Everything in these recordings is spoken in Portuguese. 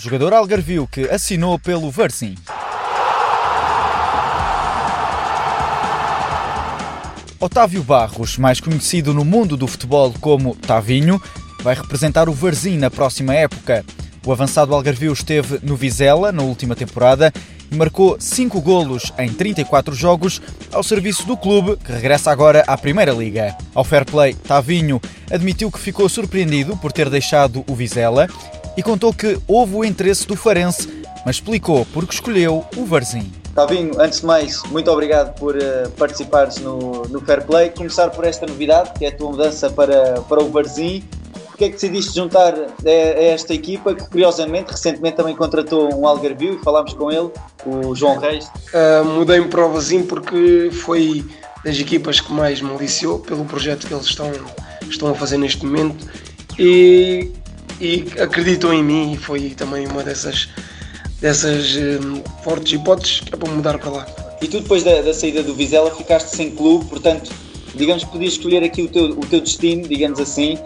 jogador algarvio que assinou pelo Varzim. Otávio Barros, mais conhecido no mundo do futebol como Tavinho, vai representar o Varzim na próxima época. O avançado algarvio esteve no Vizela na última temporada e marcou 5 golos em 34 jogos ao serviço do clube, que regressa agora à Primeira Liga. Ao Fair Play, Tavinho admitiu que ficou surpreendido por ter deixado o Vizela e contou que houve o interesse do Farense, mas explicou porque escolheu o Varzim. Tavinho, antes de mais, muito obrigado por uh, participares no, no Fair Play. Começar por esta novidade, que é a tua mudança para, para o Varzim porque é que decidiste juntar a, a, esta equipa que curiosamente recentemente também contratou um Algarvio e falámos com ele, o João Reis? Uh, Mudei-me para o Vazinho porque foi das equipas que mais me aliciou pelo projeto que eles estão, estão a fazer neste momento e, e acreditam em mim e foi também uma dessas, dessas um, fortes hipóteses que é para mudar para lá. E tu depois da, da saída do Vizela ficaste sem clube, portanto digamos que podias escolher aqui o teu, o teu destino, digamos assim,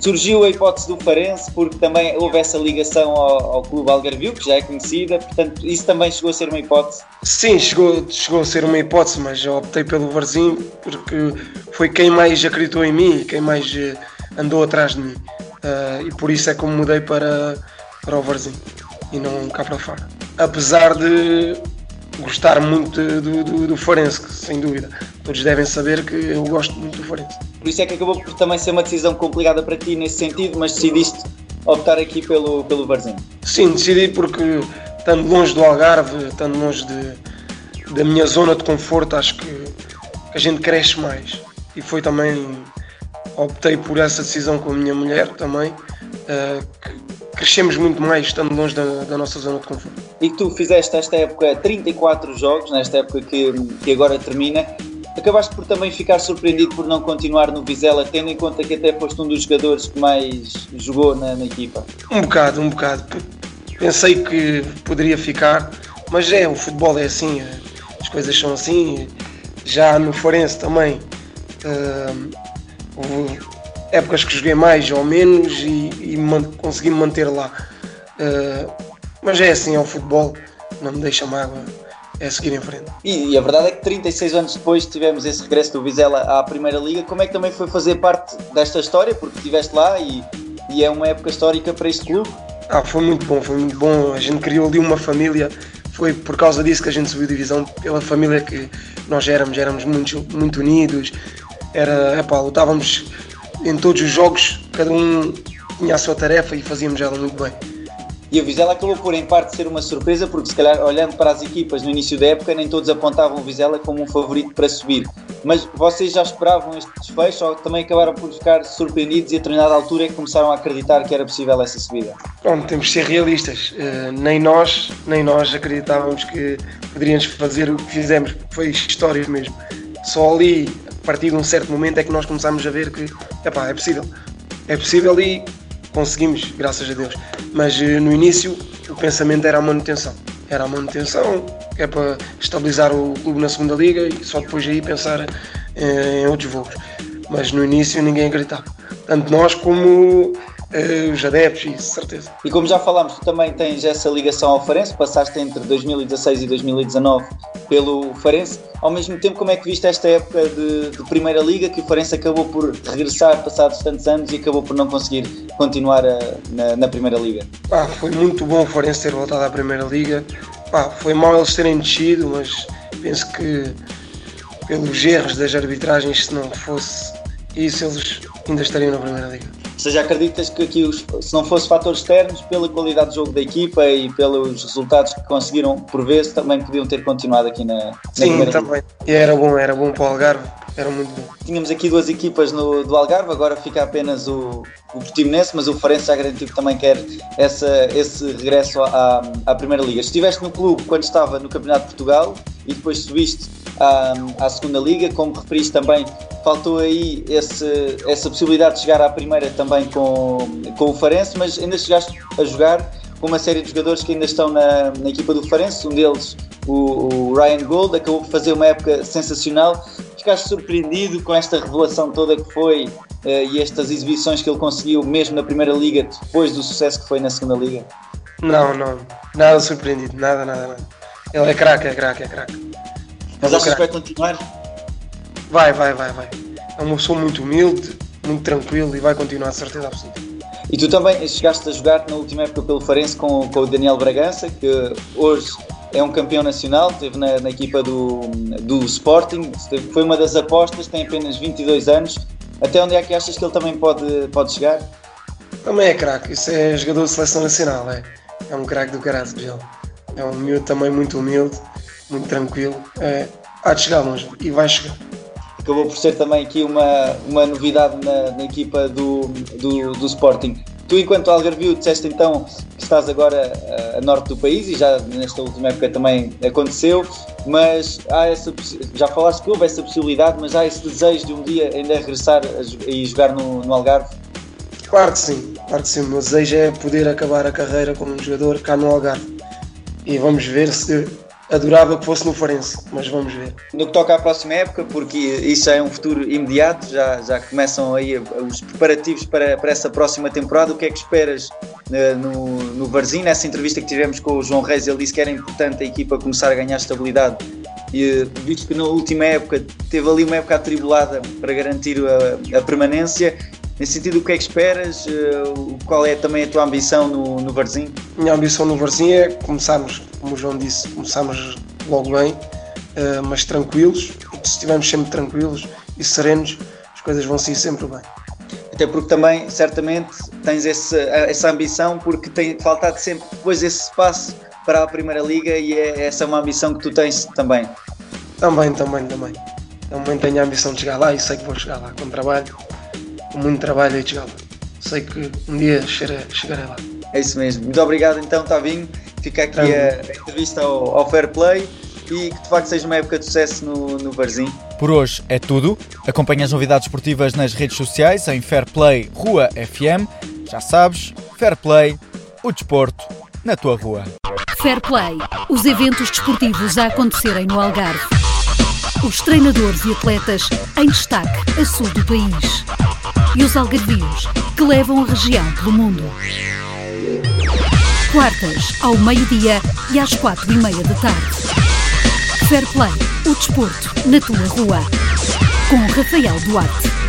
Surgiu a hipótese do Farense, porque também houve essa ligação ao, ao Clube Algarvio, que já é conhecida, portanto, isso também chegou a ser uma hipótese? Sim, chegou, chegou a ser uma hipótese, mas eu optei pelo Varzim porque foi quem mais acreditou em mim quem mais eh, andou atrás de mim. Uh, e por isso é me mudei para, para o Varzim e não cá para fora. Apesar de gostar muito do, do, do Forense, sem dúvida. Todos devem saber que eu gosto muito do Forense. Por isso é que acabou por também ser uma decisão complicada para ti nesse sentido, mas decidiste optar aqui pelo, pelo Varzim. Sim, decidi porque estando longe do Algarve, estando longe de, da minha zona de conforto, acho que, que a gente cresce mais. E foi também, optei por essa decisão com a minha mulher também, uh, crescemos muito mais estando longe da, da, nossa zona de conforto. E tu fizeste esta época 34 jogos, nesta época que, que agora termina, acabaste por também ficar surpreendido por não continuar no Vizela, tendo em conta que até foste um dos jogadores que mais jogou na, na equipa? Um bocado, um bocado. Pensei que poderia ficar, mas é, o futebol é assim, as coisas são assim. Já no Forense também. Uh, épocas que joguei mais ou menos e, e man, consegui me manter lá. Uh, mas é assim, é o futebol, não me deixa mágoa, é seguir em frente. E, e, a verdade é que 36 anos depois tivemos esse regresso do Vizela à Primeira Liga. Como é que também foi fazer parte desta história? Porque estiveste lá e, e é uma época histórica para este clube. Ah, foi muito bom, foi muito bom. A gente criou ali uma família. Foi por causa disso que a gente subiu divisão, pela família que nós éramos, éramos muito, muito unidos. Era, epá, lutávamos em todos os jogos, cada um tinha a sua tarefa e fazíamos ela muito bem. E a Vizela acabou por, em parte, ser uma surpresa, porque se calhar, olhando para as equipas no início da época, nem todos apontavam o Vizela como um favorito para subir. Mas vocês já esperavam este desfecho ou também acabaram por ficar surpreendidos e a determinada altura é que começaram a acreditar que era possível essa subida? Bom, temos de ser realistas. Uh, nem nós, nem nós acreditávamos que poderíamos fazer o que fizemos, foi história mesmo. Só ali partir de um certo momento é que nós começámos a ver que epá, é possível. É possível e conseguimos, graças a Deus. Mas eh, no início o pensamento era a manutenção. Era a manutenção, é para estabilizar o clube na segunda liga e só depois aí pensar eh, em outros voos. Mas no início ninguém acreditava. Tanto nós como os adeptos, isso, certeza. E como já falámos, tu também tens essa ligação ao Farense, passaste entre 2016 e 2019 pelo Farense. Ao mesmo tempo, como é que viste esta época de, de Primeira Liga, que o Farense acabou por regressar passados tantos anos e acabou por não conseguir continuar a, na, na, Primeira Liga? Foi muito bom o Farense ter voltado à Primeira Liga. Foi mal eles terem descido, mas penso que pelos erros das arbitragens, se não fosse isso, eles ainda estariam na Primeira Liga. Ou seja, acreditas que aqui, se não fosse fatores externos, pela qualidade de jogo da equipa e pelos resultados que conseguiram por vezes, também podiam ter continuado aqui na, na Sim, também. E era bom, era bom para o Algarve, era muito bom. Tínhamos aqui duas equipas no, do Algarve, agora fica apenas o, o Portimonense, mas o Farense já garantiu que também quer essa, esse regresso à, à Primeira Liga. Estiveste no clube quando estava no Campeonato de Portugal e depois subiste à, à Segunda Liga, como referiste também, faltou aí esse, essa possibilidade de chegar à Primeira também com, com o Farense, mas ainda chegaste a jogar com uma série de jogadores que ainda estão na, na equipa do Farense, um deles o, o, Ryan Gold, acabou por fazer uma época sensacional. Ficaste surpreendido com esta revelação toda que foi uh, e estas exibições que ele conseguiu mesmo na Primeira Liga, depois do sucesso que foi na Segunda Liga? Não, não, nada surpreendido, nada, nada, nada. Ele é craque, é craque, é craque. Mas achas que vai continuar? Vai, vai, vai, vai. É uma pessoa muito humilde, muito tranquilo e vai continuar a certeza absoluta. E tu também chegaste a jogar na última época pelo Farense com, com o Daniel Bragança, que hoje é um campeão nacional, esteve na, na equipa do, do Sporting, foi uma das apostas, tem apenas 22 anos. Até onde é que achas que ele também pode, pode chegar? Também é craque, isso é jogador de seleção nacional, é, é um craque do caralho, ele. É um miúdo também muito humilde, muito tranquilo, é, há de chegar longe e vai chegar acabou por ser também aqui uma, uma novidade na, na equipa do, do, do, Sporting. Tu, enquanto Algarvio, disseste então que estás agora a, a norte do país e já nesta última época também aconteceu, mas há essa, já falaste que houve essa possibilidade, mas há esse desejo de um dia ainda regressar e jogar no, no Algarve? Claro que sim, claro que sim. O meu desejo é poder acabar a carreira como jogador cá no Algarve. E vamos ver se adorava que fosse no Farense, mas vamos ver. No que toca à próxima época, porque isso é um futuro imediato, já, já começam aí os preparativos para, para essa próxima temporada, o que é que esperas uh, no, no Varzim? Nessa entrevista que tivemos com o João Reis, ele disse que era importante a equipa começar a ganhar estabilidade e visto que na última época teve ali uma época atribulada para garantir a, a permanência, Nesse sentido, o que é que esperas? Uh, qual é também a tua ambição no, no Varzim? Minha ambição no Varzim é começarmos, como o João disse, começarmos logo bem, uh, mas tranquilos. E se estivermos sempre tranquilos e serenos, as coisas vão sair sempre bem. Até porque também, certamente, tens esse, essa ambição, porque tem faltado sempre depois esse passo para a Primeira Liga e é, essa é uma ambição que tu tens também. Também, também, também. Também tenho a ambição de chegar lá e sei que vou chegar lá com trabalho com muito trabalho e chegava. Sei que um dia chegarei, chegarei lá. É isso mesmo. Muito obrigado então, Tavinho. Fica aqui a, a, entrevista ao, ao, Fair Play e que de facto seja uma época de sucesso no, no Varzim. Por hoje é tudo. Acompanhe as novidades esportivas nas redes sociais em Fair Play Rua FM. Já sabes, Fair Play, o desporto na tua rua. Fair Play, os eventos desportivos a acontecerem no Algarve. Os treinadores e atletas em destaque a sul do país e os algarvios que levam a região pelo mundo. Quartas, ao meio-dia e às quatro e meia da tarde. Fair Play, o desporto na tua rua. Com Rafael Duarte.